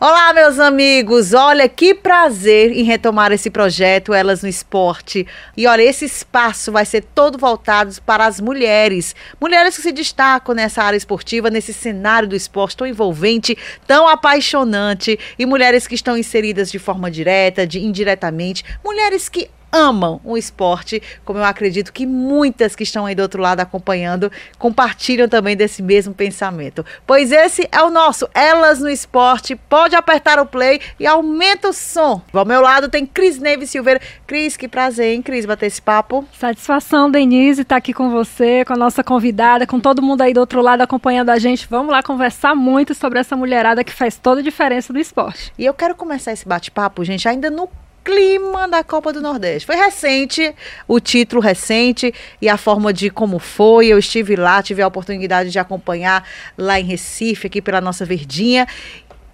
Olá, meus amigos! Olha que prazer em retomar esse projeto Elas no Esporte. E olha, esse espaço vai ser todo voltado para as mulheres. Mulheres que se destacam nessa área esportiva, nesse cenário do esporte tão envolvente, tão apaixonante. E mulheres que estão inseridas de forma direta, de indiretamente. Mulheres que amam o esporte, como eu acredito que muitas que estão aí do outro lado acompanhando compartilham também desse mesmo pensamento. Pois esse é o nosso Elas no Esporte. Pode apertar o play e aumenta o som. Ao meu lado tem Cris Neves Silveira. Cris, que prazer, hein, Cris, bater esse papo. Satisfação, Denise, estar tá aqui com você, com a nossa convidada, com todo mundo aí do outro lado acompanhando a gente. Vamos lá conversar muito sobre essa mulherada que faz toda a diferença no esporte. E eu quero começar esse bate-papo, gente, ainda no clima da Copa do Nordeste. Foi recente, o título recente e a forma de como foi. Eu estive lá, tive a oportunidade de acompanhar lá em Recife, aqui pela nossa Verdinha.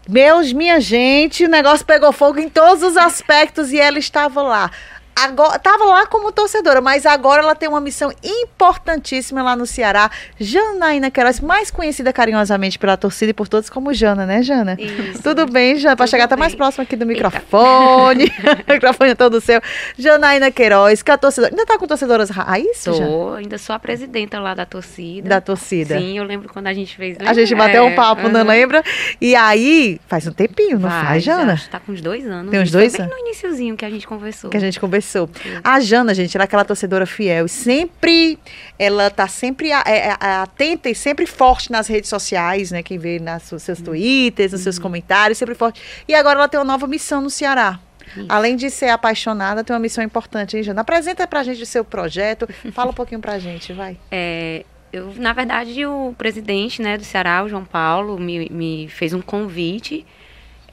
Meus, minha gente, o negócio pegou fogo em todos os aspectos e ela estava lá agora estava lá como torcedora, mas agora ela tem uma missão importantíssima lá no Ceará. Janaína Queiroz, mais conhecida carinhosamente pela torcida e por todos como Jana, né, Jana? Isso. Tudo bem, Jana? Para chegar até mais próximo aqui do microfone. o microfone é todo seu. Janaína Queiroz, que é a torcedora. Ainda tá com torcedoras raiz? Tô, ainda sou a presidenta lá da torcida. Da torcida. Sim, eu lembro quando a gente fez. A gente bateu é, um papo, não lembra? E aí, faz um tempinho, não faz, faz Jana? Tá com uns dois anos. Tem uns dois anos? Bem no iníciozinho que a gente conversou. Que a gente conversou começou. A Jana, gente, ela é aquela torcedora fiel. Sempre, ela tá sempre é, é, atenta e sempre forte nas redes sociais, né? Quem vê nos seus uhum. twitters, nos seus uhum. comentários, sempre forte. E agora ela tem uma nova missão no Ceará. Isso. Além de ser apaixonada, tem uma missão importante, hein, Jana? Apresenta pra gente o seu projeto. Fala um pouquinho pra gente, vai. É, eu, na verdade, o presidente né, do Ceará, o João Paulo, me, me fez um convite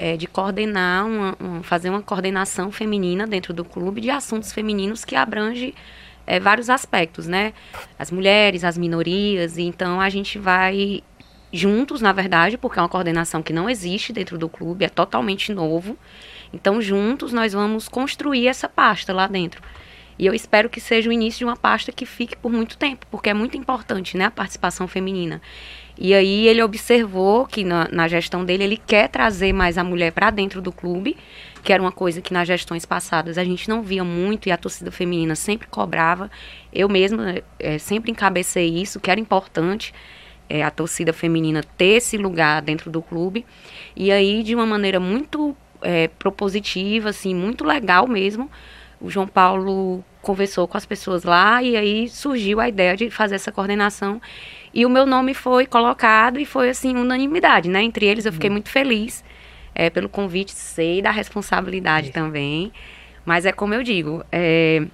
é, de coordenar, uma, uma, fazer uma coordenação feminina dentro do clube de assuntos femininos que abrange é, vários aspectos, né? As mulheres, as minorias, então a gente vai juntos, na verdade, porque é uma coordenação que não existe dentro do clube, é totalmente novo. Então, juntos, nós vamos construir essa pasta lá dentro. E eu espero que seja o início de uma pasta que fique por muito tempo, porque é muito importante, né, a participação feminina. E aí ele observou que na, na gestão dele ele quer trazer mais a mulher para dentro do clube, que era uma coisa que nas gestões passadas a gente não via muito e a torcida feminina sempre cobrava. Eu mesma é, sempre encabecei isso, que era importante é, a torcida feminina ter esse lugar dentro do clube. E aí, de uma maneira muito é, propositiva, assim, muito legal mesmo, o João Paulo conversou com as pessoas lá e aí surgiu a ideia de fazer essa coordenação. E o meu nome foi colocado e foi assim unanimidade, né? Entre eles eu fiquei uhum. muito feliz é, pelo convite, sei da responsabilidade é. também. Mas é como eu digo, é,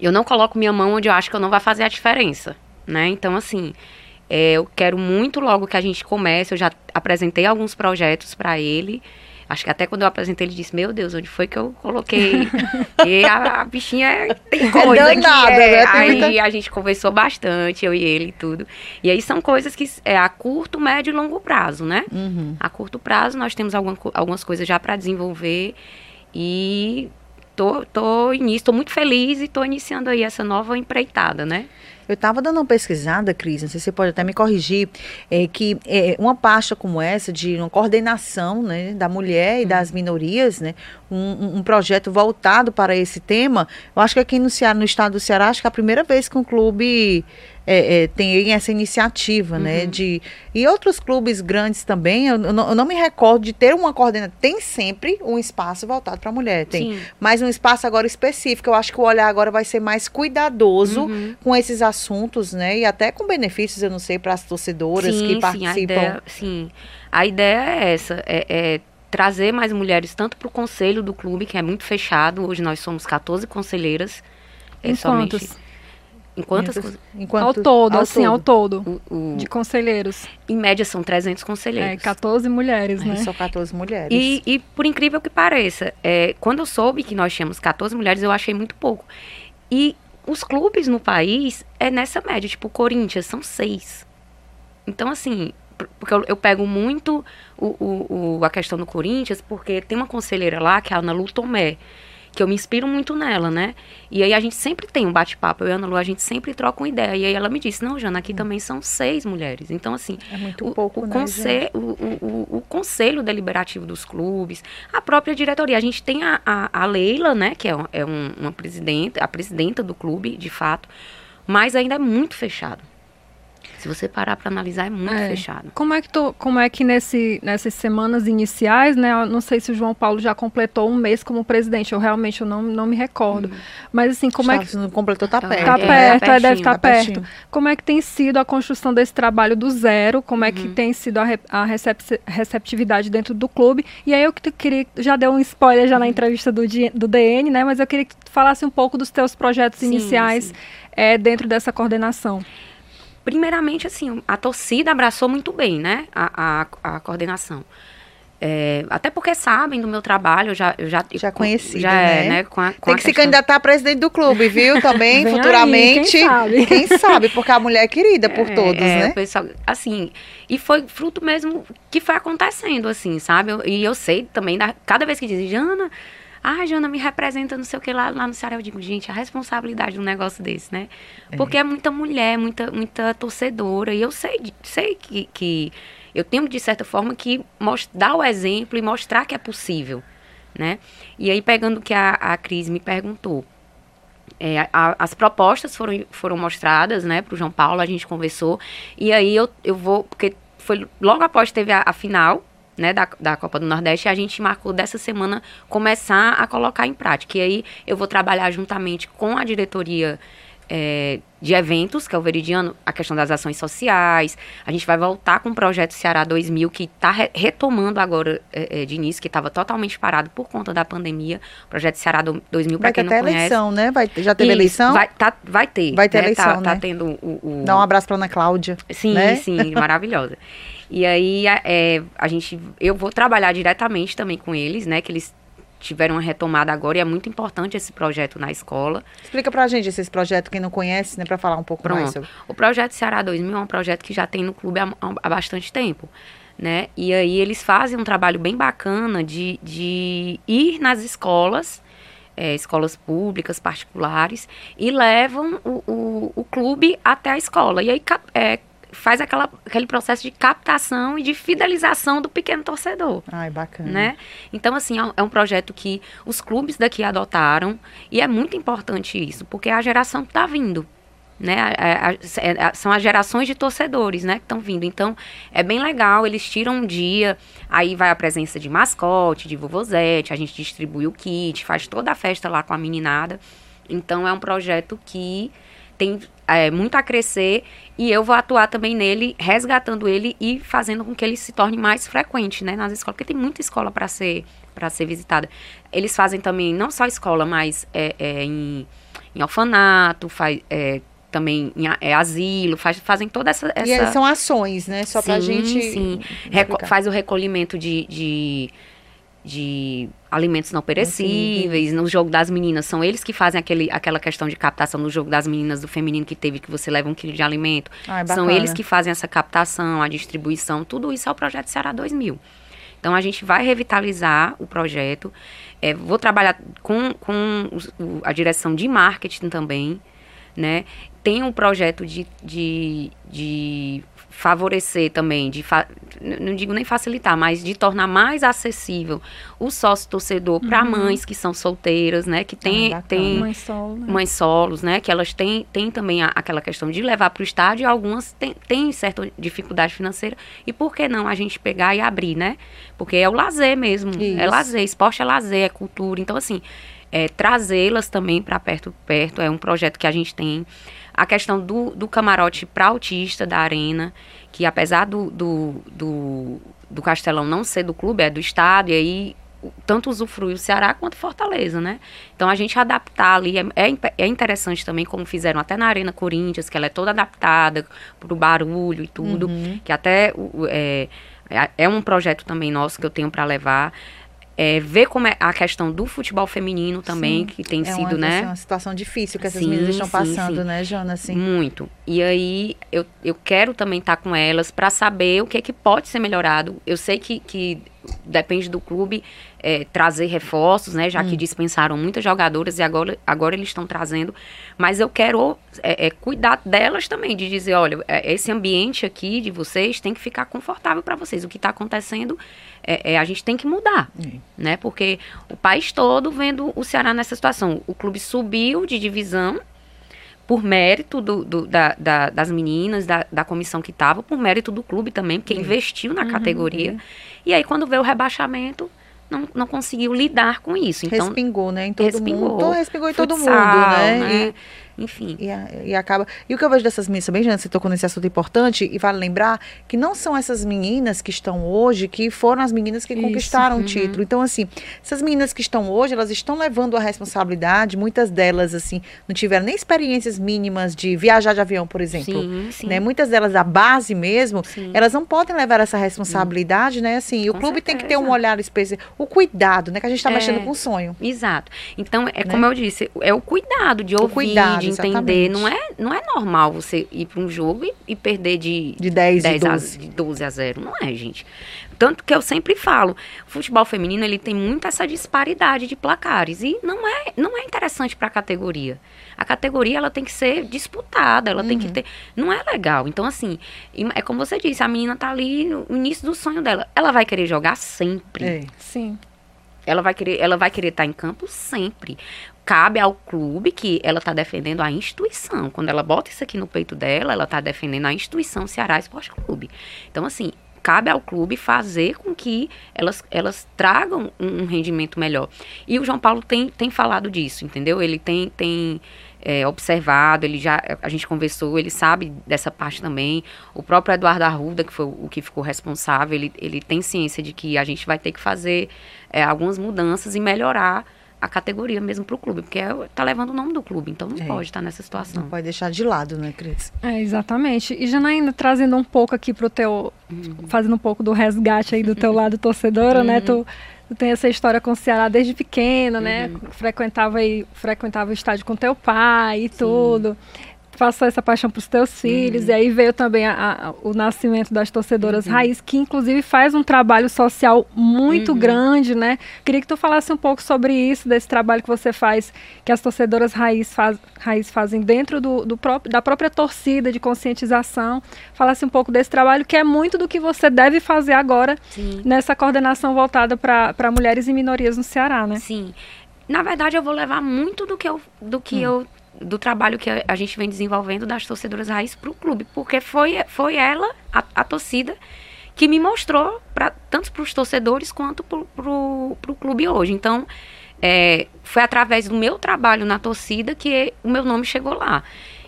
eu não coloco minha mão onde eu acho que eu não vai fazer a diferença, né? Então assim, é, eu quero muito logo que a gente comece. Eu já apresentei alguns projetos para ele. Acho que até quando eu apresentei, ele disse, meu Deus, onde foi que eu coloquei? e a, a, bichinha tem é coisa é danada, é. né? Aí muita... a gente conversou bastante, eu e ele e tudo. E aí são coisas que é a curto, médio e longo prazo, né? Uhum. A curto prazo nós temos alguma, algumas coisas já para desenvolver e tô, tô início, tô muito feliz e tô iniciando aí essa nova empreitada, né? Eu estava dando uma pesquisada, Cris, não sei se você pode até me corrigir, é, que é, uma pasta como essa, de uma coordenação né, da mulher e das minorias, né, um, um, projeto voltado para esse tema, eu acho que aqui no, Ceará, no estado do Ceará, acho que é a primeira vez que um clube é, é, tem essa iniciativa, né, uhum. né? De, e outros clubes grandes também, eu, eu, não, eu, não, me recordo de ter uma coordenação. Tem sempre um espaço voltado para a mulher, tem. Sim. Mas um espaço agora específico. Eu acho que o olhar agora vai ser mais cuidadoso uhum. com esses assuntos, né? E até com benefícios, eu não sei, para as torcedoras sim, que sim, participam. A ideia, sim, a ideia é essa, é, é trazer mais mulheres tanto para o conselho do clube, que é muito fechado. Hoje nós somos 14 conselheiras. É somente em quantas? Enquanto, ao todo, ao assim, todo. ao todo. O, o, de conselheiros. Em média são 300 conselheiros. É, 14 mulheres, né? São 14 mulheres. E, e, por incrível que pareça, é, quando eu soube que nós tínhamos 14 mulheres, eu achei muito pouco. E os clubes no país é nessa média, tipo, o Corinthians são seis. Então, assim, porque eu, eu pego muito o, o, o, a questão do Corinthians, porque tem uma conselheira lá, que é a Ana Lu Tomé. Que eu me inspiro muito nela, né? E aí a gente sempre tem um bate-papo, eu e a Ana Lu, a gente sempre troca uma ideia. E aí ela me disse, não, Jana, aqui também são seis mulheres. Então, assim, é muito o, pouco, o, né, conselho, o, o, o, conselho deliberativo dos clubes, a própria diretoria. A gente tem a, a, a Leila, né, que é, é um, uma presidenta, a presidenta do clube, de fato, mas ainda é muito fechado. Se você parar para analisar, é muito é. fechado. Como é que tu, como é que nesse, nessas semanas iniciais, né? Eu não sei se o João Paulo já completou um mês como presidente. Eu realmente eu não, não me recordo. Hum. Mas assim, como Chaves é que não completou tá perto. Tá perto, é, tá deve estar tá perto. Como é que tem sido a construção desse trabalho do zero? Como é que uhum. tem sido a, re, a receptividade dentro do clube? E aí eu que queria já deu um spoiler já uhum. na entrevista do, do DN, né? Mas eu queria que tu falasse um pouco dos teus projetos sim, iniciais sim. É, dentro dessa coordenação primeiramente, assim, a torcida abraçou muito bem, né? A, a, a coordenação. É, até porque sabem do meu trabalho, eu já eu já, já conheci, já né? É, né? Com a, com Tem que se candidatar a presidente do clube, viu? Também futuramente. Aí, quem, sabe? quem sabe? Porque a mulher é querida por é, todos, é, né? Pessoal, assim, e foi fruto mesmo que foi acontecendo, assim, sabe? Eu, e eu sei também, da, cada vez que dizem, Jana, ah, Jana me representa, não sei o que lá, lá no Ceará. Eu digo, gente, a responsabilidade de um negócio desse, né? É. Porque é muita mulher, muita, muita torcedora. E eu sei, sei que, que eu tenho, de certa forma, que dar o exemplo e mostrar que é possível, né? E aí, pegando o que a, a Cris me perguntou. É, a, as propostas foram, foram mostradas, né, para o João Paulo, a gente conversou. E aí eu, eu vou, porque foi logo após teve a, a final, né, da, da Copa do Nordeste, a gente marcou dessa semana começar a colocar em prática. E aí eu vou trabalhar juntamente com a diretoria é, de eventos, que é o Veridiano, a questão das ações sociais. A gente vai voltar com o projeto Ceará 2000, que está re retomando agora é, é, de início, que estava totalmente parado por conta da pandemia. O projeto Ceará 2000, para quem não conhece. Vai ter eleição, né? Vai, já teve eleição? Vai, tá, vai ter. Vai ter né? eleição, tá, né? Tá tendo o, o... Dá um abraço para Ana Cláudia. Sim, né? sim, maravilhosa. E aí é, a gente, eu vou trabalhar diretamente também com eles, né? Que eles tiveram uma retomada agora e é muito importante esse projeto na escola. Explica pra gente esse projeto, quem não conhece, né, para falar um pouco Pronto. mais sobre. O projeto Ceará 2000 é um projeto que já tem no clube há, há bastante tempo. Né? E aí eles fazem um trabalho bem bacana de, de ir nas escolas, é, escolas públicas, particulares, e levam o, o, o, clube até a escola. E aí é, faz aquela, aquele processo de captação e de fidelização do pequeno torcedor. Ai, bacana. Né? Então, assim, é, é um projeto que os clubes daqui adotaram e é muito importante isso, porque é a geração que está vindo. Né, a, a, a, são as gerações de torcedores, né, que estão vindo. Então, é bem legal, eles tiram um dia, aí vai a presença de mascote, de vovozete, a gente distribui o kit, faz toda a festa lá com a meninada. Então, é um projeto que tem é, muito a crescer e eu vou atuar também nele, resgatando ele e fazendo com que ele se torne mais frequente, né, nas escolas, porque tem muita escola para ser para ser visitada. Eles fazem também não só escola, mas é, é, em, em orfanato, faz, é, também em é, asilo, faz, fazem toda essa, essa... E são ações, né? Só para gente. Sim, Reco faz o recolhimento de, de de alimentos não perecíveis, no jogo das meninas, são eles que fazem aquele, aquela questão de captação no jogo das meninas do feminino que teve que você leva um quilo de alimento. Ai, são eles que fazem essa captação, a distribuição, tudo isso é o projeto Ceará 2000. Então a gente vai revitalizar o projeto. É, vou trabalhar com, com a direção de marketing também, né? Tem um projeto de, de, de favorecer também, de fa não digo nem facilitar, mas de tornar mais acessível o sócio torcedor para uhum. mães que são solteiras, né, que tem ah, tem mães, solo, né? mães solos, né, que elas têm, têm também a, aquela questão de levar para o estádio e algumas têm, têm certa dificuldade financeira e por que não a gente pegar e abrir, né? Porque é o lazer mesmo, é Isso. é lazer, esporte é lazer, é cultura, então assim, é, trazê-las também para perto perto é um projeto que a gente tem a questão do, do camarote para autista da arena, que apesar do, do, do, do, Castelão não ser do clube, é do estado, e aí tanto usufrui o Ceará quanto Fortaleza, né? Então a gente adaptar ali é, é, é interessante também, como fizeram até na Arena Corinthians, que ela é toda adaptada para o barulho e tudo, uhum. que até é, é um projeto também nosso que eu tenho para levar é, ver como é a questão do futebol feminino também, sim, que tem é sido, uma, né? É uma situação difícil que essas sim, meninas estão passando, sim. né, Jana? Assim. Muito. E aí eu, eu quero também estar com elas para saber o que é que pode ser melhorado. Eu sei que, que depende do clube é, trazer reforços, né? Já hum. que dispensaram muitas jogadoras e agora, agora eles estão trazendo. Mas eu quero é, é, cuidar delas também, de dizer, olha, é, esse ambiente aqui de vocês tem que ficar confortável para vocês. O que está acontecendo é, é, a gente tem que mudar, né? Porque o país todo vendo o Ceará nessa situação. O clube subiu de divisão por mérito do, do, da, da, das meninas, da, da comissão que estava, por mérito do clube também, porque investiu na uhum, categoria. E aí, quando veio o rebaixamento, não, não conseguiu lidar com isso. Então, respingou, né? Em todo respingou, mundo. respingou em todo futsal, mundo, né? né? E, enfim. E, e, acaba. E o que eu vejo dessas meninas também, Jana, você tocou nesse assunto importante, e vale lembrar que não são essas meninas que estão hoje que foram as meninas que Isso, conquistaram uhum. o título. Então, assim, essas meninas que estão hoje, elas estão levando a responsabilidade, muitas delas, assim, não tiveram nem experiências mínimas de viajar de avião, por exemplo. Sim, sim. Né? Muitas delas, da base mesmo, sim. elas não podem levar essa responsabilidade, sim. né? Assim, o clube certeza. tem que ter um olhar especial. O cuidado, né? Que a gente está é, mexendo com o sonho. Exato. Então, é né? como eu disse, é o cuidado de o ouvir, cuidado, de entender. Não é, não é normal você ir para um jogo e, e, perder de, de 10, 10 a, de 12 a 0. Não é, gente. Tanto que eu sempre falo, o futebol feminino ele tem muito essa disparidade de placares e não é, não é interessante para a categoria. A categoria ela tem que ser disputada, ela uhum. tem que uhum. ter, não é legal. Então assim, é como você disse, a menina tá ali no início do sonho dela, ela vai querer jogar sempre. É. Sim. Ela vai querer, ela vai querer estar tá em campo sempre cabe ao clube que ela está defendendo a instituição. Quando ela bota isso aqui no peito dela, ela está defendendo a instituição Ceará Esporte Clube. Então, assim, cabe ao clube fazer com que elas, elas tragam um, um rendimento melhor. E o João Paulo tem, tem falado disso, entendeu? Ele tem, tem é, observado, ele já, a gente conversou, ele sabe dessa parte também. O próprio Eduardo Arruda, que foi o que ficou responsável, ele, ele tem ciência de que a gente vai ter que fazer é, algumas mudanças e melhorar a categoria mesmo para o clube, porque é, tá levando o nome do clube, então não é. pode estar tá nessa situação. Não pode deixar de lado, né, Cris? É, exatamente. E Janaína, trazendo um pouco aqui para o teu, uhum. fazendo um pouco do resgate aí do teu lado torcedora, né, uhum. né, tu, tu tem essa história com o Ceará desde pequeno, né, uhum. frequentava, aí, frequentava o estádio com teu pai e Sim. tudo passou essa paixão para os teus filhos, uhum. e aí veio também a, a, o nascimento das torcedoras uhum. raiz, que inclusive faz um trabalho social muito uhum. grande, né? Queria que tu falasse um pouco sobre isso, desse trabalho que você faz, que as torcedoras raiz, faz, raiz fazem dentro do, do próprio, da própria torcida de conscientização. Falasse um pouco desse trabalho, que é muito do que você deve fazer agora Sim. nessa coordenação voltada para mulheres e minorias no Ceará, né? Sim. Na verdade, eu vou levar muito do que eu, do que hum. eu do trabalho que a, gente vem desenvolvendo das torcedoras raiz para o clube, porque foi, foi ela, a, a torcida, que me mostrou, pra, tanto para os torcedores quanto para o clube hoje. Então, é, foi através do meu trabalho na torcida que o meu nome chegou lá.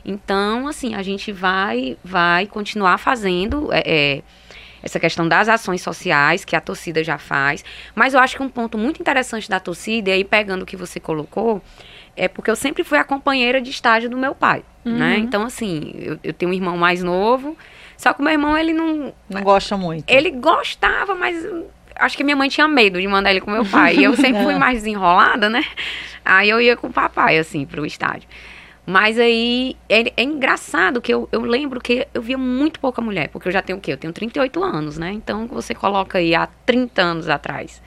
Então, assim, a gente vai, vai continuar fazendo é, é, essa questão das ações sociais que a torcida já faz. Mas eu acho que um ponto muito interessante da torcida, e aí pegando o que você colocou, é porque eu sempre fui a companheira de estágio do meu pai, né? uhum. né? Então, assim, eu, eu, tenho um irmão mais novo, só que o meu irmão, ele não... Não gosta muito. Ele gostava, mas acho que minha mãe tinha medo de mandar ele com meu pai. E eu sempre fui mais desenrolada, né? Aí eu ia com o papai, assim, pro estádio. Mas aí é, é, engraçado que eu, eu lembro que eu via muito pouca mulher, porque eu já tenho o quê? Eu tenho 38 anos, né? Então você coloca aí há 30 anos atrás.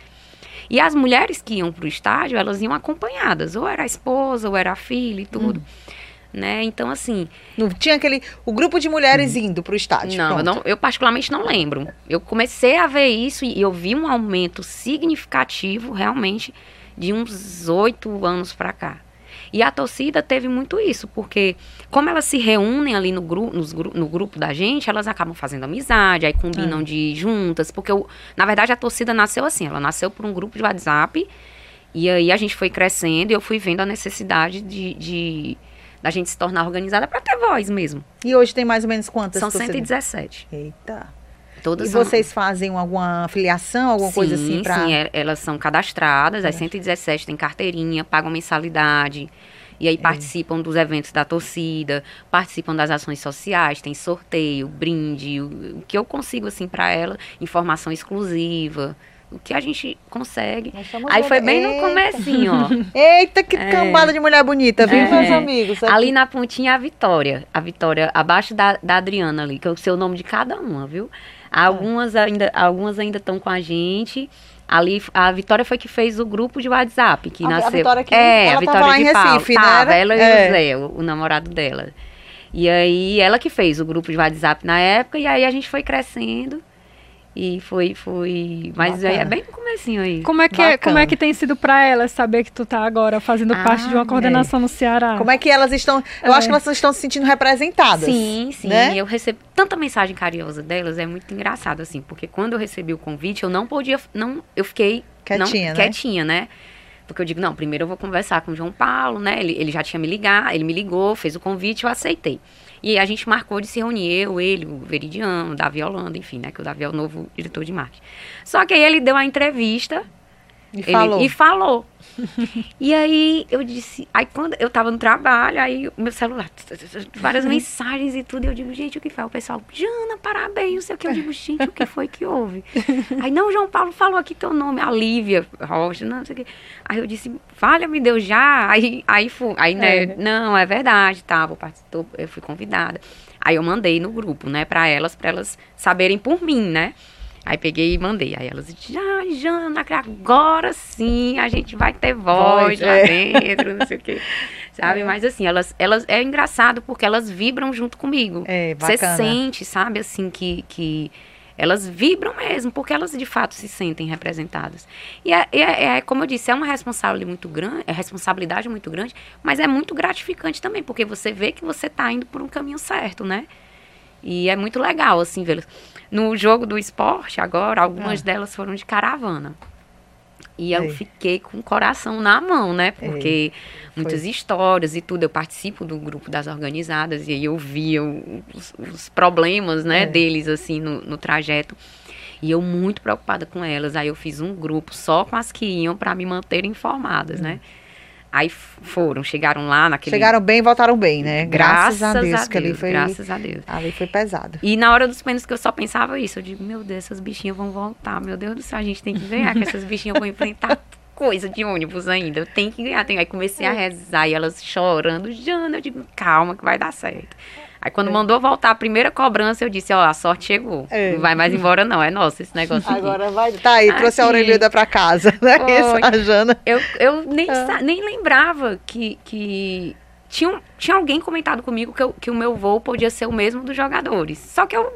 E as mulheres que iam para o estádio, elas iam acompanhadas, ou era a esposa, ou era a filha e tudo. Hum. Né? Então, assim. Não tinha aquele. O grupo de mulheres hum. indo para o estádio. Não eu, não, eu particularmente não lembro. Eu comecei a ver isso e eu vi um aumento significativo, realmente, de uns oito anos para cá. E a torcida teve muito isso, porque como elas se reúnem ali no, gru nos, no grupo da gente, elas acabam fazendo amizade, aí combinam é. de ir juntas, porque eu, na verdade a torcida nasceu assim, ela nasceu por um grupo de WhatsApp, e aí a gente foi crescendo e eu fui vendo a necessidade de, de da gente se tornar organizada para ter voz mesmo. E hoje tem mais ou menos quantas? São 117. Eita. Todas e são... vocês fazem alguma filiação, alguma sim, coisa assim? Pra... Sim, é, elas são cadastradas, as 117 têm carteirinha, pagam mensalidade. E aí é. participam dos eventos da torcida, participam das ações sociais, tem sorteio, brinde, o, o que eu consigo assim para ela, informação exclusiva o que a gente consegue. Aí foi bem Eita. no comecinho, ó. Eita, que é. cambada de mulher bonita, viu, é. meus amigos? Aqui. Ali na pontinha a Vitória. A Vitória, abaixo da, da Adriana ali, que é o seu nome de cada uma, viu? Algumas ainda algumas ainda estão com a gente. Ali, a Vitória foi que fez o grupo de WhatsApp, que a, nasceu. A Vitória que é, a Vitória de em Paulo. Recife, tava, né? ela e É. o Zé, o, o namorado dela. E aí, ela que fez o grupo de WhatsApp na época, e aí a gente foi crescendo. E foi, foi. Mas é Bacana. bem no comecinho aí. Como é que, é, como é que tem sido pra elas saber que tu tá agora fazendo Ah, parte de uma coordenação no Ceará? Como é que elas estão. Eu É. acho que elas estão se sentindo representadas. Sim, sim. né? Eu recebo tanta mensagem carinhosa delas, é muito engraçado, assim, porque quando eu recebi o convite, eu não podia. Não, eu fiquei Quietinha, não, né? quietinha, né? Porque eu digo, não, primeiro eu vou conversar com o João Paulo, né? Ele, ele já tinha me ligado, ele me ligou, fez o convite, eu aceitei. E a gente marcou de se reunir, eu, ele, o Veridiano, o Davi Holanda, enfim, né? Que o Davi é o novo diretor de marketing. Só que aí ele deu a entrevista E ele- falou. e falou. e aí eu disse, aí quando eu tava no trabalho, aí o meu celular, várias mensagens e tudo, e eu digo, gente, o que foi? O pessoal, Jana, parabéns, não sei o que. Eu digo, gente, o que foi que houve? aí, não, João Paulo falou aqui teu nome, a Lívia Rocha, não sei o que. Aí eu disse, falha-me Deus já. Aí, aí, fui, aí né, É. não, é verdade, tá, vou participar, eu fui convidada. Aí eu mandei no grupo, né, pra elas, pra elas saberem por mim, né? Aí peguei e mandei. Aí elas disseram, ah, Jana, agora sim a gente vai ter voz Voz, lá é. dentro, não sei o quê. Sabe? Mas assim, elas, elas é engraçado porque elas vibram junto comigo. É, Você sente, sabe, assim, que, que elas vibram mesmo, porque elas de fato se sentem representadas. E é, é- é, como eu disse, é uma responsabilidade muito grande, é responsabilidade muito grande, mas é muito gratificante também, porque você vê que você está indo por um caminho certo, né? E é muito legal, assim, vê-las. No jogo do esporte, agora, algumas Ah. delas foram de caravana. E eu Ei. fiquei com o coração na mão, né? Porque muitas Foi. histórias e tudo. Eu participo do grupo das organizadas e aí eu via os, os problemas, né, É. deles, assim, no, no trajeto. E eu muito preocupada com elas. Aí eu fiz um grupo só com as que iam para me manter informadas, né? Aí foram, chegaram lá naquele... Chegaram bem e voltaram bem, né? Graças, a Deus, que ali foi, Graças a Deus. ali foi pesado. E na hora dos pênaltis que eu só pensava isso, eu digo, meu Deus, essas bichinhas vão voltar, meu Deus do céu, a gente tem que ganhar, que essas bichinhas vão enfrentar coisa de ônibus ainda, eu tenho que ganhar. Tenho- Aí comecei a rezar e elas chorando, Jana, eu digo, calma que vai dar certo. Aí quando mandou voltar a primeira cobrança, eu disse, ó, a sorte chegou. É. Não vai mais embora não, é nosso esse negócio aqui. Agora vai. Tá aí, trouxe a Aqui. orelhuda pra casa, né? Essa Jana. Eu, eu nem, Ah. nem lembrava que, que tinha, tinha alguém comentado comigo que, eu- que o meu voo podia ser o mesmo dos jogadores. Só que eu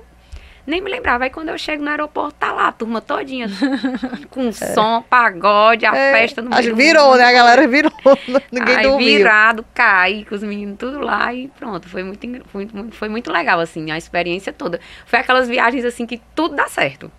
nem me lembrava. Aí quando eu chego no aeroporto, tá lá a turma todinha com som, pagode, a É, festa no meio virou, né? A galera virou. Ninguém Aí dormiu. virado, caí com os meninos tudo lá e pronto. Foi muito, foi, muito, foi muito legal, assim, a experiência toda. Foi aquelas viagens, assim, que tudo dá certo,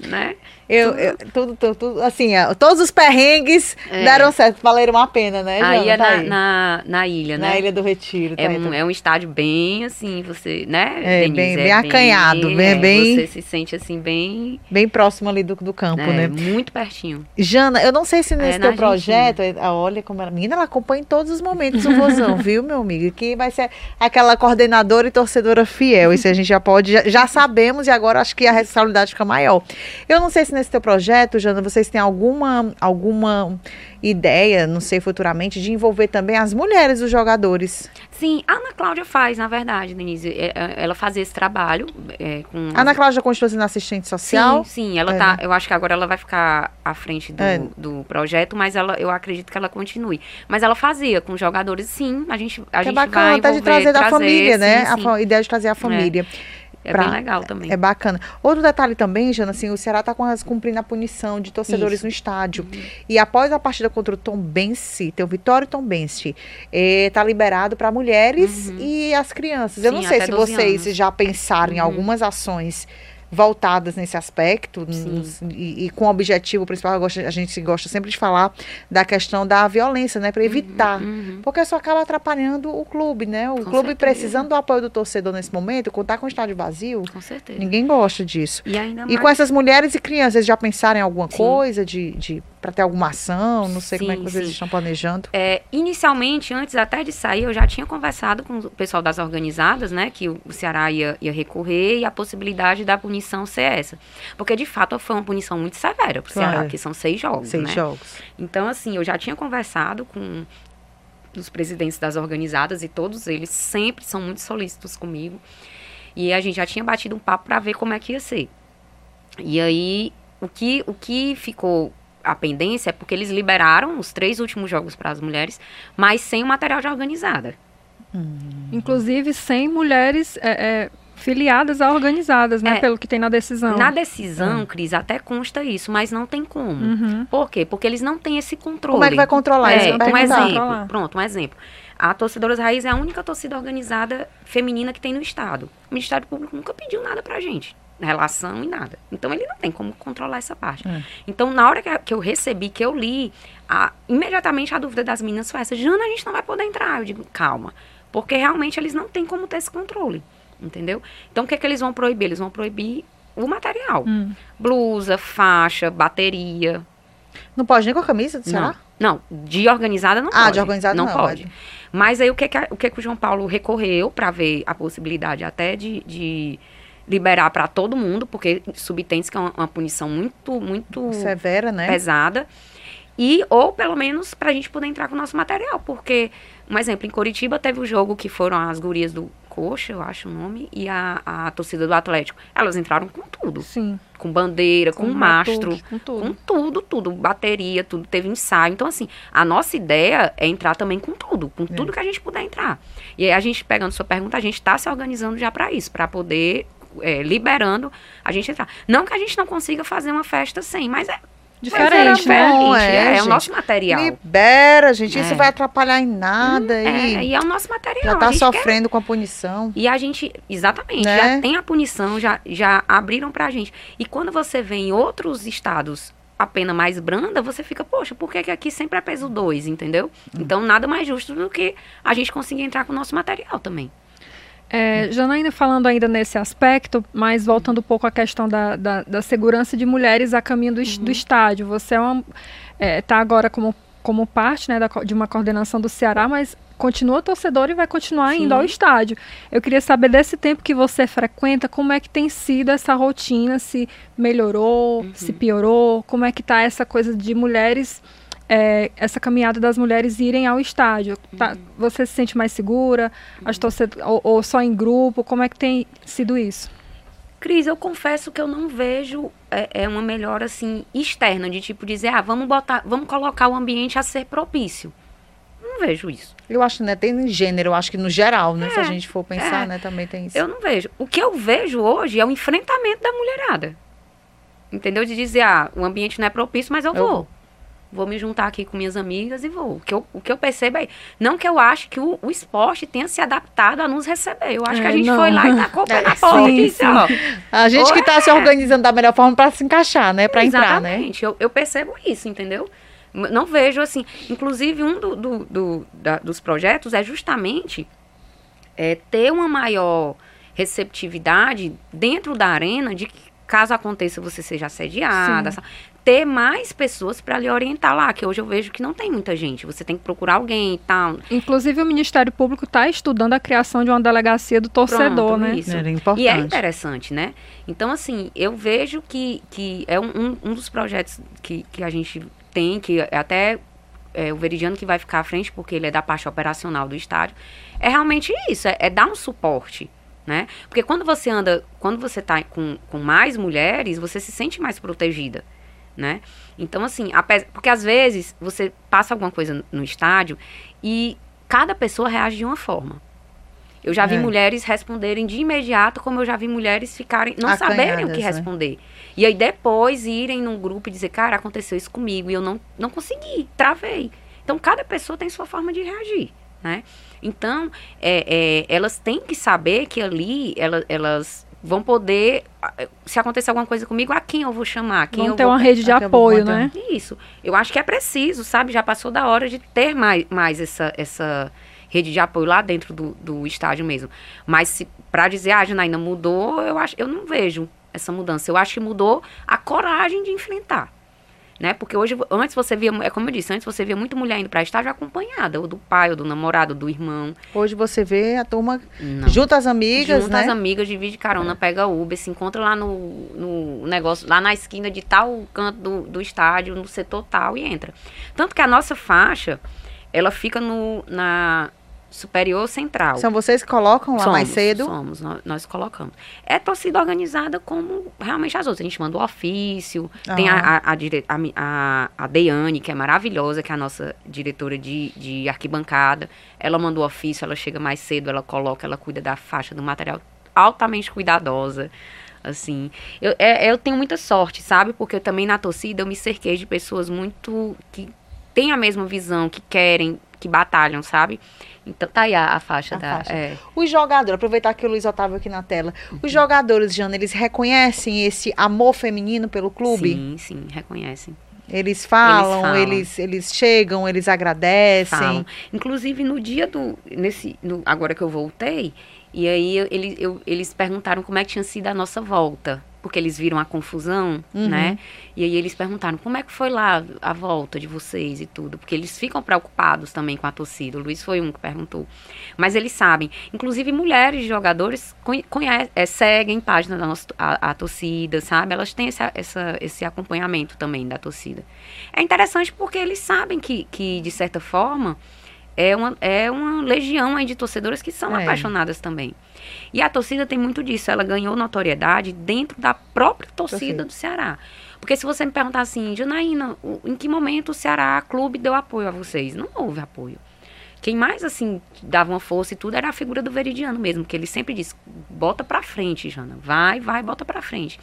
né? Eu, eu- tudo, tudo, tudo, assim, ó, todos os perrengues É. deram certo, valeram a pena, né, Jana? Aí é Tá na, aí. na, na ilha, né? Na Ilha do Retiro. É tá um, tá. é um estádio bem assim, você, né? É, Denise? bem- bem acanhado, bem- é, bem- Você se sente assim, bem. Bem próximo ali do, do campo, é, né? Muito pertinho. Jana, eu não sei se nesse É, teu na projeto, é, ah, olha como ela, menina, ela acompanha em todos os momentos o Vozão, viu, meu amigo? Que vai ser aquela coordenadora e torcedora fiel. Isso a gente já pode, já, já sabemos e agora acho que a responsabilidade fica maior. Eu não sei se nesse teu projeto, Jana, vocês têm alguma, alguma ideia, não sei futuramente, de envolver também as mulheres dos jogadores. Sim, a Ana Cláudia faz, na verdade, Denise. É, é, Ela fazia esse trabalho é, com. A Ana Cláudia continua sendo assistente social. Sim, sim, ela É. tá. Eu acho que agora ela vai ficar à frente do, É. do projeto, mas ela, eu acredito que ela continue. Mas ela fazia com jogadores, sim. A gente, a que é gente bacana vai até de envolver, trazer da família, né? sim, A sim. fa- ideia de trazer a família. É pra- bem legal também. É bacana. Outro detalhe também, Jana, assim, o Ceará está cumprindo a punição de torcedores Isso. no estádio. E após a partida contra o Tom tem o Vitória e Tom está liberado para mulheres e as crianças. Eu Uhum. Sim, não sei se 12 vocês anos. já pensaram em Uhum. algumas ações voltadas nesse aspecto e, e com o objetivo principal, a gente gosta sempre de falar da questão da violência, né, para evitar. Uhum. Porque isso acaba atrapalhando o clube, né? O Com clube certeza. precisando do apoio do torcedor nesse momento, contar com o estádio vazio, Com certeza. ninguém gosta disso. E ainda E mais. com essas mulheres e crianças, já pensaram em alguma Sim. coisa de, de para ter alguma ação? Não sei como é que Sim, vocês sim. estão planejando. É, inicialmente, antes até de sair, eu já tinha conversado com o pessoal das organizadas, né? Que o o Ceará ia, ia recorrer e a possibilidade da punição ser essa. Porque, de fato, foi uma punição muito severa pro Claro. Ceará, que são seis jogos, Seis né? jogos. Então, assim, eu já tinha conversado com os presidentes das organizadas e todos eles sempre são muito solícitos comigo. E a gente já tinha batido um papo para ver como é que ia ser. E aí, o que, o que ficou a pendência é porque eles liberaram os três últimos jogos para as mulheres, mas sem o material de organizada. Hum. Inclusive sem mulheres é, é, filiadas a organizadas, né? É, pelo que tem na decisão. Na decisão, hum. Cris, até consta isso, mas não tem como. Uhum. Por quê? Porque eles não têm esse controle. Como é que vai controlar é, isso? Um exemplo. Pronto, um exemplo. A Torcedoras Raiz é a única torcida organizada feminina que tem no Estado. O Ministério Público nunca pediu nada pra gente relação e nada. Então ele não tem como controlar essa parte. É. Então, na hora que, eu recebi, que eu li, a, imediatamente a dúvida das meninas foi essa: Jana, a gente não vai poder entrar. Eu digo, calma. Porque realmente eles não têm como ter esse controle. Entendeu? Então, o que é que eles vão proibir? Eles vão proibir o material: hum. blusa, faixa, bateria. Não pode nem com a camisa do Não, não de organizada não ah, pode. de organizada não, não pode. pode. Mas aí o que, que, o que, que o João Paulo recorreu para ver a possibilidade até de, de liberar para todo mundo, porque subtende que é uma, uma, punição muito, muito severa, né? Pesada. E, ou pelo menos, para a gente poder entrar com o nosso material. Porque, um exemplo, em Curitiba teve o jogo que foram as gurias do Coxa, eu acho o nome, e a, a torcida do Atlético. Elas entraram com tudo. Sim. Com bandeira, com, com mastro, com tudo. com tudo, tudo. Bateria, tudo. Teve ensaio. Então, assim, a nossa ideia é entrar também com tudo, com é. tudo que a gente puder entrar. E aí, a gente, pegando sua pergunta, a gente está se organizando já para isso, para poder é, liberando a gente entrar. Não que a gente não consiga fazer uma festa sem, mas é Diferente, né? Bom, é, é, o nosso material. Libera, gente. É. Isso vai atrapalhar em nada. Hum, e, é, e é o nosso material. Já tá sofrendo quer... com a punição. E a gente, exatamente, né? já tem a punição, já, já abriram pra gente. E quando você vê em outros estados a pena mais branda, você fica, poxa, por que, que aqui sempre é peso 2, entendeu? Hum. Então, nada mais justo do que a gente conseguir entrar com o nosso material também. É, Janaína, falando ainda nesse aspecto, mas voltando um pouco à questão da, da, da segurança de mulheres a caminho do, uhum. do estádio. Você está é, é tá agora como, como parte né, da, de uma coordenação do Ceará, mas continua torcedor e vai continuar Sim. indo ao estádio. Eu queria saber desse tempo que você frequenta, como é que tem sido essa rotina, se melhorou, uhum. se piorou, como é que está essa coisa de mulheres é, essa caminhada das mulheres irem ao estádio. Tá, uhum. Você se sente mais segura? Uhum. As torced... ou, ou, só em grupo? Como é que tem sido isso? Cris, eu confesso que eu não vejo é, é uma melhora assim externa de tipo dizer, ah, vamos botar, vamos colocar o ambiente a ser propício. Não vejo isso. Eu acho, né, tem gênero, eu acho que no geral, né, é, se a é, gente for pensar, é. né, também tem isso. Eu não vejo. O que eu vejo hoje é o enfrentamento da mulherada. Entendeu? De dizer, ah, o ambiente não é propício, mas eu, eu vou vou me juntar aqui com minhas amigas e vou. O que eu, o que eu percebo é, não que eu acho que o, o esporte tenha se adaptado a nos receber. Eu acho é, que a é, gente não. foi lá e tacou o pé na porta e disse, ó. A gente que está é. se organizando da melhor forma para se encaixar, né? Para entrar, né? Exatamente. Eu, eu percebo isso, entendeu? Não vejo assim. Inclusive, um do, do, do da, dos projetos é justamente é, ter uma maior receptividade dentro da arena de que caso aconteça você seja assediada, ter mais pessoas para lhe orientar lá, que hoje eu vejo que não tem muita gente. Você tem que procurar alguém e tal. Inclusive, o Ministério Público está estudando a criação de uma delegacia do torcedor, Pronto, né? Isso. Era importante. E é interessante, né? Então, assim, eu vejo que, que é um, um dos projetos que, que a gente tem, que é até é, o Veridiano que vai ficar à frente, porque ele é da parte operacional do estádio, é realmente isso, é, é dar um suporte. Né? Porque quando você anda, quando você está com, com mais mulheres, você se sente mais protegida né? Então, assim, porque às vezes você passa alguma coisa no estádio e cada pessoa reage de uma forma. Eu já vi é. mulheres responderem de imediato, como eu já vi mulheres ficarem, não Acanhadas, saberem o que né? responder. Né? E aí depois irem num grupo e dizer, cara, aconteceu isso comigo e eu não, não consegui, travei. Então, cada pessoa tem sua forma de reagir, né? Então, é, é, elas têm que saber que ali elas, elas vão poder, se acontecer alguma coisa comigo, a quem eu vou chamar? Quem vão ter vou... uma rede de apoio, né? Isso. Eu acho que é preciso, sabe? Já passou da hora de ter mais, mais essa, essa rede de apoio lá dentro do, do estádio mesmo. Mas para dizer, ah, Janaína, mudou, eu, acho, eu não vejo essa mudança. Eu acho que mudou a coragem de enfrentar né? Porque hoje, antes você via, é como eu disse, antes você via muito mulher indo para estágio acompanhada, ou do pai, ou do namorado, ou do irmão. Hoje você vê a turma Não. junta as amigas, junta né? as amigas, divide carona, é. pega Uber, se encontra lá no, no negócio, lá na esquina de tal canto do, do estádio, no setor tal, e entra. Tanto que a nossa faixa, ela fica no, na, superior central. São vocês que colocam lá somos, mais cedo? Somos, nós, nós, colocamos. É torcida organizada como realmente as outras. A gente manda o ofício, uhum. tem a, a, a, a, Deiane, que é maravilhosa, que é a nossa diretora de, de arquibancada. Ela mandou o ofício, ela chega mais cedo, ela coloca, ela cuida da faixa, do material, altamente cuidadosa assim. Eu, é, eu tenho muita sorte, sabe? Porque eu também na torcida eu me cerquei de pessoas muito que têm a mesma visão, que querem, que batalham, sabe? Então tá aí a, a faixa a da. Faixa. É. Os jogadores, aproveitar que o Luiz Otávio aqui na tela. Uhum. Os jogadores, Jana, eles reconhecem esse amor feminino pelo clube? Sim, sim, reconhecem. Eles falam, eles, falam. eles, eles, chegam, eles agradecem. Falam. Inclusive no dia do. Nesse, no, agora que eu voltei, e aí eu, eles, eu, eles perguntaram como é que tinha sido a nossa volta porque eles viram a confusão, uhum. né? E aí eles perguntaram como é que foi lá a volta de vocês e tudo, porque eles ficam preocupados também com a torcida. O Luiz foi um que perguntou. Mas eles sabem, inclusive mulheres jogadores conhecem, é, seguem página da nossa a, a, torcida, sabe? Elas têm esse, essa, esse acompanhamento também da torcida. É interessante porque eles sabem que, que de certa forma, é uma, é uma legião aí de torcedoras que são é. apaixonadas também. E a torcida tem muito disso. Ela ganhou notoriedade dentro da própria torcida do Ceará. Porque se você me perguntar assim, Janaína, em que momento o Ceará Clube deu apoio a vocês? Não houve apoio. Quem mais, assim, dava uma força e tudo era a figura do Veridiano mesmo, que ele sempre disse, bota pra frente, Jana. Vai, vai, bota pra frente.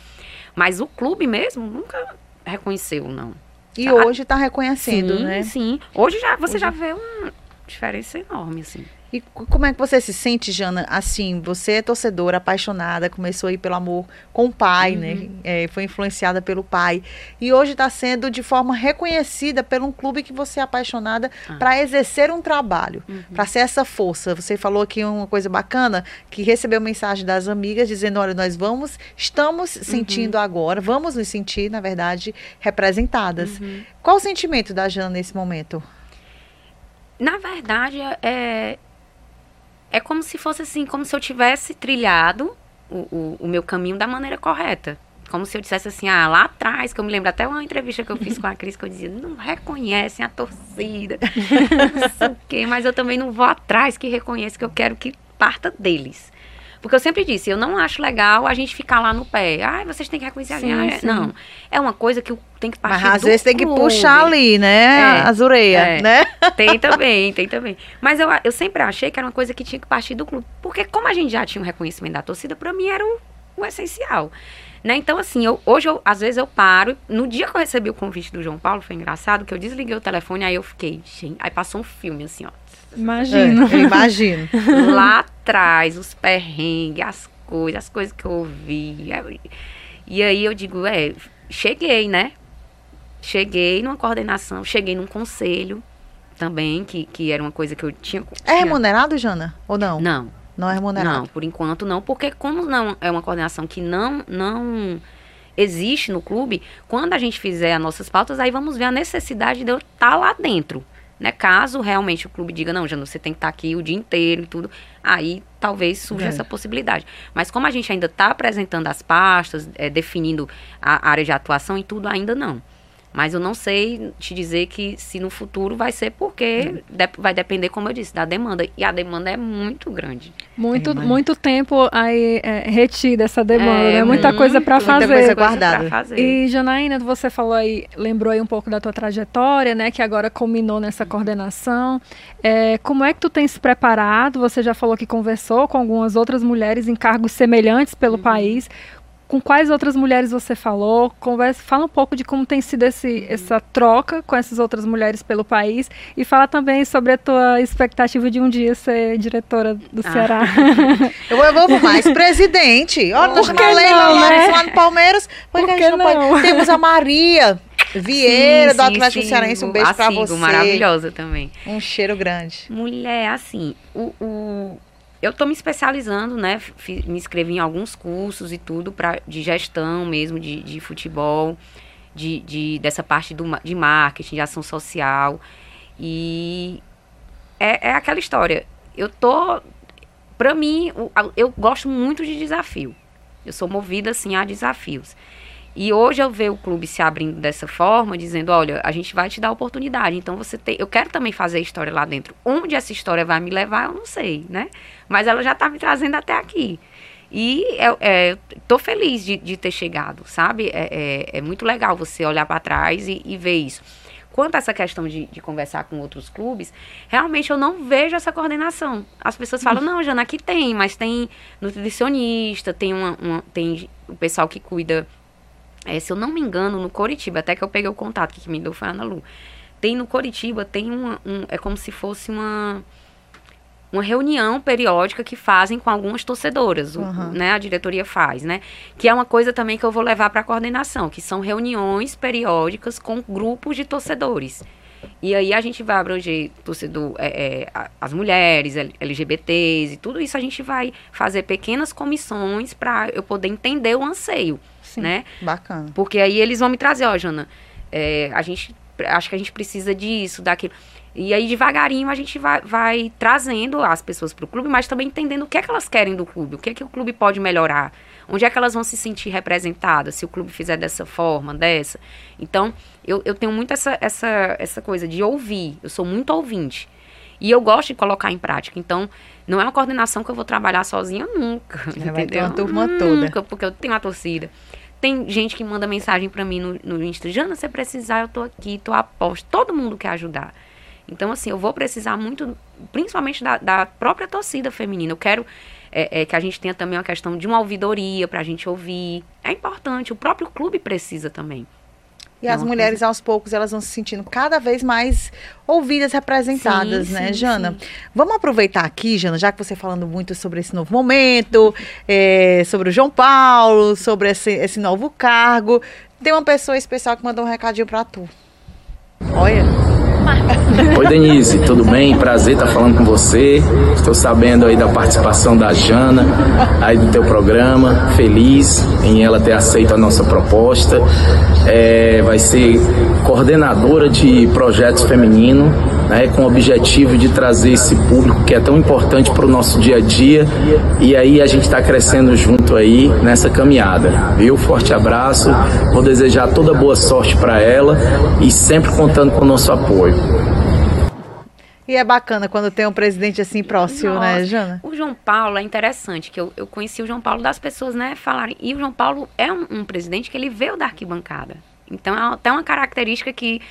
Mas o clube mesmo nunca reconheceu, não. E hoje está reconhecendo, sim, né? Sim, Hoje já, você hoje... já vê uma diferença enorme, assim. E como é que você se sente, Jana? Assim, você é torcedora, apaixonada, começou aí pelo amor com o pai, né? uhum. né? É, foi influenciada pelo pai. E hoje está sendo de forma reconhecida por um clube que você é apaixonada ah. para exercer um trabalho, uhum. para ser essa força. Você falou aqui uma coisa bacana, que recebeu mensagem das amigas dizendo: olha, nós vamos, estamos uhum. sentindo uhum. agora, vamos nos sentir, na verdade, representadas. Uhum. Qual o sentimento da Jana nesse momento? Na verdade, é, é como se fosse assim, como se eu tivesse trilhado o, o, o, meu caminho da maneira correta. Como se eu dissesse assim, ah, lá atrás, que eu me lembro até uma entrevista que eu fiz com a Cris, que eu dizia, não reconhecem a torcida, não sei o quê, mas eu também não vou atrás que reconheça que eu quero que parta deles. Porque eu sempre disse, eu não acho legal a gente ficar lá no pé. Ah, vocês têm que reconhecer sim, a gente. Não. É uma coisa que tem que partir Mas às vezes tem que puxar ali, né? É, as orelhas, é. né? Tem também, tem também. Mas eu, eu sempre achei que era uma coisa que tinha que partir do clube. Porque como a gente já tinha um reconhecimento da torcida, para mim era o, o essencial. Né? Então, assim, eu, hoje, eu, às vezes, eu paro. No dia que eu recebi o convite do João Paulo, foi engraçado, que eu desliguei o telefone, aí eu fiquei, gente, aí passou um filme, assim, ó. Imagino. É, imagino. Lá atrás, os perrengues, as coisas, as coisas que eu ouvi. E aí eu digo, é, cheguei, né? Cheguei numa coordenação, cheguei num conselho também, que, que era uma coisa que eu tinha. É tinha... É remunerado, Jana? Ou não? Não. Não é remunerado? Não, por enquanto não, porque como não é uma coordenação que não, não existe no clube, quando a gente fizer as nossas pautas, aí vamos ver a necessidade de eu estar tá lá dentro. Né? Caso realmente o clube diga, não, Jana, você tem que estar tá aqui o dia inteiro e tudo, aí talvez surja é. essa possibilidade. Mas como a gente ainda está apresentando as pastas, é, definindo a área de atuação e tudo, ainda não. Mas eu não sei te dizer que se no futuro vai ser porque de, vai depender, como eu disse, da demanda. E a demanda é muito grande. Muito, é, muito tempo aí é, retida essa demanda, é, né? Muita muito, coisa para fazer. Muita coisa guardada. Fazer. E Janaína, você falou aí, lembrou aí um pouco da tua trajetória, né? Que agora culminou nessa coordenação. É, como é que tu tem se preparado? Você já falou que conversou com algumas outras mulheres em cargos semelhantes pelo uhum. país com quais outras mulheres você falou? Conversa, fala um pouco de como tem sido esse, essa troca com essas outras mulheres pelo país e fala também sobre a tua expectativa de um dia ser diretora do ah. Ceará. eu, vou, eu vou mais presidente. Olha, nós chamamos Leila né? lá no Palmeiras. Por que não, não? Pode? Temos a Maria. Vieira, sim, do Atlético sim, Cearense, um beijo para você. maravilhosa também. Um cheiro grande. Mulher, assim, o, o eu estou me especializando, né? me inscrevi em alguns cursos e tudo pra, de gestão mesmo, de, de futebol, de, de, dessa parte do, de marketing, de ação social. E é, é aquela história. Eu tô. Pra mim, eu, eu gosto muito de desafio. Eu sou movida, assim, a desafios. E hoje eu vejo o clube se abrindo dessa forma, dizendo, olha, a gente vai te dar oportunidade. Então você tem, eu quero também fazer história lá dentro. Onde essa história vai me levar, eu não sei, né? Mas ela já está me trazendo até aqui. E é, é, tô feliz de, de ter chegado, sabe? É, é, é muito legal você olhar para trás e, e, ver isso. Quanto a essa questão de, de, conversar com outros clubes, realmente eu não vejo essa coordenação. As pessoas falam, não, Jana, aqui tem, mas tem nutricionista, tem, uma, uma tem o pessoal que cuida é, se eu não me engano, no Coritiba, até que eu peguei o contato que me deu foi a Ana Lu. Tem no Coritiba, tem uma, um, é como se fosse uma uma reunião periódica que fazem com algumas torcedoras, uhum. o, né, a diretoria faz, né? Que é uma coisa também que eu vou levar para a coordenação, que são reuniões periódicas com grupos de torcedores. E aí a gente vai abranger torcedor, é, é, as mulheres, LGBTs e tudo isso a gente vai fazer pequenas comissões para eu poder entender o anseio. Sim, né? Bacana. Porque aí eles vão me trazer, ó, Jana, é, a gente acho que a gente precisa disso, daquilo. E aí, devagarinho, a gente vai, vai trazendo as pessoas para o clube, mas também entendendo o que é que elas querem do clube, o que é que o clube pode melhorar, onde é que elas vão se sentir representadas, se o clube fizer dessa forma, dessa. Então, eu, eu tenho muito essa, essa, essa coisa de ouvir, eu sou muito ouvinte. E eu gosto de colocar em prática. Então, não é uma coordenação que eu vou trabalhar sozinha nunca. Já entendeu? vai ter uma turma toda. Nunca, porque eu tenho uma torcida. Tem gente que manda mensagem para mim no, no Insta, Jana, se precisar, eu tô aqui, tô aposto. Todo mundo quer ajudar. Então, assim, eu vou precisar muito, principalmente da, da própria torcida feminina. Eu quero é, é, que a gente tenha também uma questão de uma ouvidoria para a gente ouvir. É importante, o próprio clube precisa também. E as mulheres, coisa... aos poucos, elas vão se sentindo cada vez mais ouvidas, representadas, sim, né, sim, Jana? Sim. Vamos aproveitar aqui, Jana, já que você falando muito sobre esse novo momento, é, sobre o João Paulo, sobre esse, esse novo cargo. Tem uma pessoa especial que mandou um recadinho para tu. Olha. Oi Denise, tudo bem? Prazer estar falando com você. Estou sabendo aí da participação da Jana aí do teu programa. Feliz em ela ter aceito a nossa proposta. É, vai ser coordenadora de projetos femininos, né, com o objetivo de trazer esse público que é tão importante para o nosso dia a dia. E aí a gente está crescendo junto aí nessa caminhada. Viu? Forte abraço. Vou desejar toda boa sorte para ela e sempre contando com o nosso apoio. E é bacana quando tem um presidente assim próximo, né, Nossa, né, Jana? O João Paulo é interessante, que eu, eu conheci o João Paulo das pessoas, né, falarem. E o João Paulo é um, um presidente que ele veio da arquibancada. Então é até uma característica que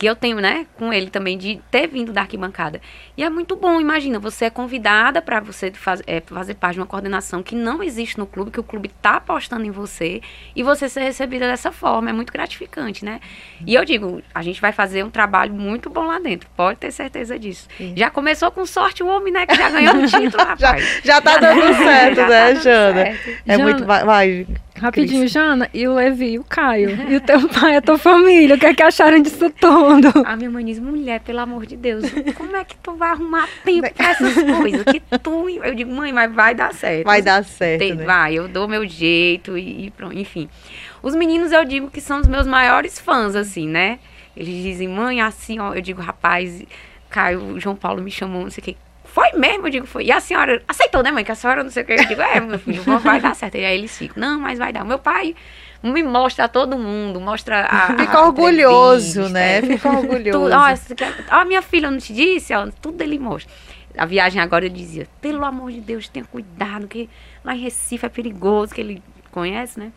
que eu tenho, né, com ele também, de ter vindo da arquibancada. E é muito bom, imagina, você é convidada para você faz, é, fazer parte de uma coordenação que não existe no clube, que o clube está apostando em você, e você ser recebida dessa forma, é muito gratificante, né? E eu digo, a gente vai fazer um trabalho muito bom lá dentro, pode ter certeza disso. Sim. Já começou com sorte o homem, né, que já ganhou o título, rapaz. já, já tá dando certo, já né, tá Jana? Certo. É Jana, muito, vai Rapidinho, Cris. Jana, e o Levi, o Caio, e o teu pai, a tua família, o que é que acharam disso tudo? A minha mãe diz, mulher, pelo amor de Deus, como é que tu vai arrumar tempo pra essas coisas? Que tu... Eu digo, mãe, mas vai dar certo. Vai dar certo, Tem, né? Vai, eu dou meu jeito e, e pronto, enfim. Os meninos, eu digo que são os meus maiores fãs, assim, né? Eles dizem, mãe, assim, ó, eu digo, rapaz, Caio, João Paulo me chamou, não sei o que foi mesmo? Eu digo, foi. E a senhora aceitou, né, mãe? Que a senhora não sei o que. Eu digo, é, meu filho, vai dar certo. E aí eles ficam, não, mas vai dar. O meu pai me mostra a todo mundo, mostra a. Fica orgulhoso, né? Fica orgulhoso. Tudo, ó, ó, minha filha não te disse, ó, tudo ele mostra. A viagem agora eu dizia, pelo amor de Deus, tenha cuidado, que lá em Recife é perigoso, que ele conhece, né?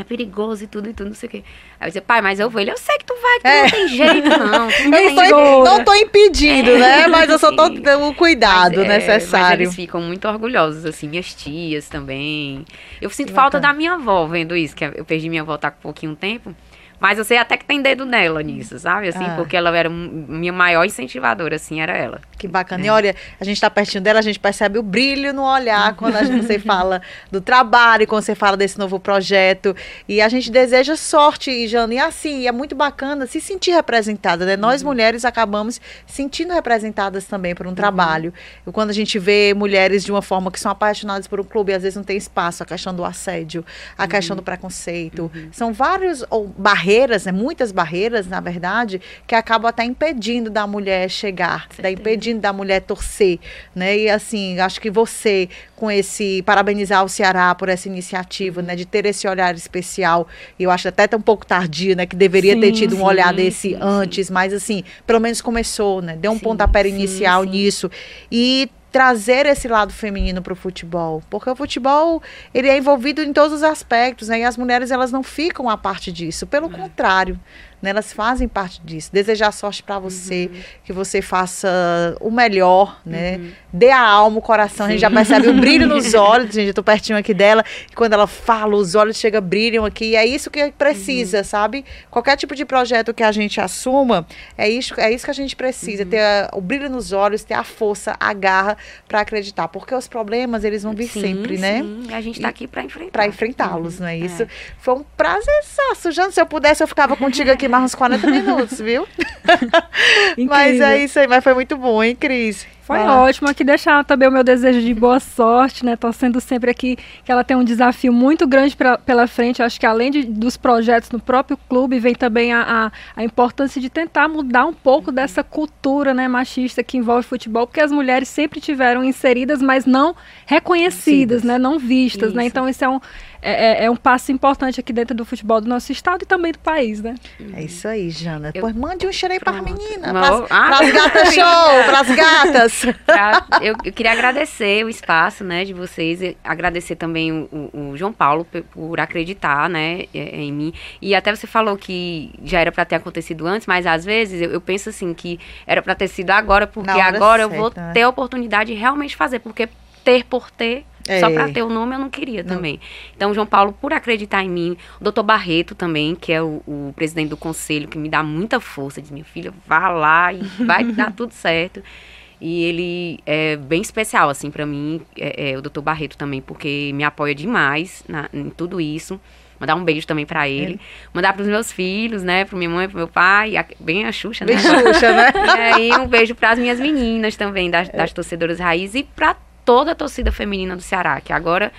É perigoso e tudo e tudo, não sei o quê. Aí eu dizia, pai, mas eu vou. Ele, eu sei que tu vai, que é. não tem jeito, não. não, tô, não tô impedindo, é. né? Mas eu só tô dando o cuidado mas, necessário. É, mas eles ficam muito orgulhosos, assim, minhas tias também. Eu sinto falta da minha avó vendo isso, que eu perdi minha avó tá com pouquinho tempo. Mas eu sei até que tem dedo nela nisso, sabe? Assim, ah. porque ela era minha maior incentivadora, assim, era ela. Que bacana. É. E olha, a gente tá pertinho dela, a gente percebe o brilho no olhar quando a gente, você fala do trabalho, quando você fala desse novo projeto. E a gente deseja sorte, Jana. E assim, é muito bacana se sentir representada, né? Nós uhum. mulheres acabamos sentindo representadas também por um uhum. trabalho. E quando a gente vê mulheres de uma forma que são apaixonadas por um clube, às vezes não tem espaço, a questão do assédio, a uhum. questão do preconceito. Uhum. São vários ou, barreiras barreiras, né, muitas barreiras, na verdade, que acabam até impedindo da mulher chegar, da impedindo impedindo da mulher torcer, né? E assim, acho que você com esse parabenizar o Ceará por essa iniciativa, né, de ter esse olhar especial. Eu acho até um pouco tardio, né, que deveria sim, ter tido um sim, olhar desse sim, antes, mas assim, pelo menos começou, né? Deu um pontapé inicial nisso. E trazer esse lado feminino para o futebol, porque o futebol ele é envolvido em todos os aspectos, né? E as mulheres elas não ficam à parte disso, pelo é. contrário, né? Elas fazem parte disso. Desejar sorte para você, uhum. que você faça o melhor, né? Uhum. Dê a alma, o coração. Sim. A gente já percebe o brilho nos olhos, gente. Eu tô pertinho aqui dela. E quando ela fala, os olhos chegam, brilham aqui. E é isso que precisa, uhum. sabe? Qualquer tipo de projeto que a gente assuma, é isso, é isso que a gente precisa. Uhum. Ter a, o brilho nos olhos, ter a força, a garra para acreditar. Porque os problemas, eles vão vir sim, sempre, né? sim. né? A gente tá aqui para enfrentar. Para enfrentá-los, não é isso? É. Foi um prazer, Jana. Se eu pudesse, eu ficava contigo aqui mais uns 40 minutos, viu? mas é isso aí, mas foi muito bom, hein, Cris? Foi ah. ótimo. Aqui deixar também o meu desejo de boa sorte, né? Torcendo sempre aqui que ela tem um desafio muito grande pra, pela frente. acho que além de, dos projetos no próprio clube, vem também a, a, a, importância de tentar mudar um pouco dessa cultura né, machista que envolve futebol, porque as mulheres sempre tiveram inseridas, mas não reconhecidas, né? Não vistas, né? isso. né? Então isso é um, é, é, é, um passo importante aqui dentro do futebol do nosso estado e também do país, né? É isso aí, Jana. Eu, pois mande um cheiro aí para as meninas, para ah, as gatas show, para as gatas. pra, eu, eu, queria agradecer o espaço, né, de vocês, agradecer também o, o, o João Paulo por, por acreditar, né, é, em mim. E até você falou que já era para ter acontecido antes, mas às vezes eu, eu penso assim que era para ter sido agora, porque agora certa, eu vou né? ter a oportunidade de realmente fazer, porque ter por ter é. Só para ter o nome eu não queria não. também. Então, João Paulo, por acreditar em mim, o doutor Barreto também, que é o, o, presidente do conselho, que me dá muita força, diz, minha filha, vá lá e vai dar tudo certo. E ele é bem especial, assim, para mim, é, é, o doutor Barreto também, porque me apoia demais na, em tudo isso. Mandar um beijo também para ele. É. Mandar para os meus filhos, né? Para minha mãe, para meu pai. A, bem a Xuxa, né? Bem Xuxa, né? E aí um beijo para as minhas meninas também, das, das torcedoras raiz. E para toda a torcida feminina do Ceará, que agora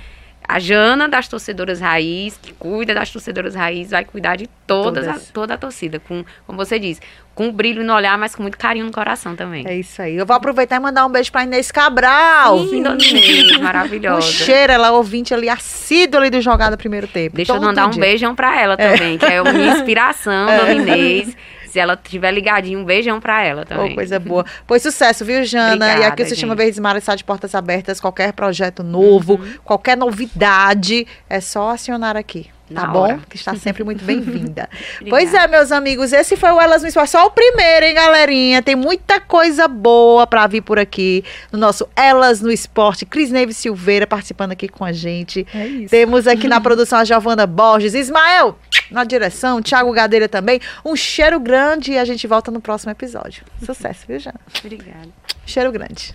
a Jana das torcedoras raiz, que cuida das torcedoras raiz, vai cuidar de todas, todas. A, toda a torcida, com, como você diz, com um brilho no olhar, mas com muito carinho no coração também. É isso aí. Eu vou aproveitar e mandar um beijo pra Inês Cabral. Sim, dona Inês, maravilhosa. Um cheiro, ela é ouvinte ali, assídua ali do Jogada Primeiro Tempo. Deixa eu mandar um beijão pra ela é. também, que é a minha inspiração, é. dona Inês. Se ela tiver ligadinho, um beijão pra ela também. Oh, coisa boa. Pois sucesso, viu, Jana? Obrigada, e aqui o Sistema Verdes Mar está de portas abertas. Qualquer projeto novo, uhum. qualquer novidade, é só acionar aqui. Tá bom? Hora. Que está sempre muito bem-vinda. pois é, meus amigos, esse foi o Elas no Esporte. Só o primeiro, hein, galerinha? Tem muita coisa boa para vir por aqui no nosso Elas no Esporte. Cris Neves Silveira participando aqui com a gente. É isso. Temos aqui na produção a Giovana Borges. Ismael, na direção. Thiago Gadeira também. Um cheiro grande e a gente volta no próximo episódio. Sucesso, viu, Jana? Obrigada. Cheiro grande.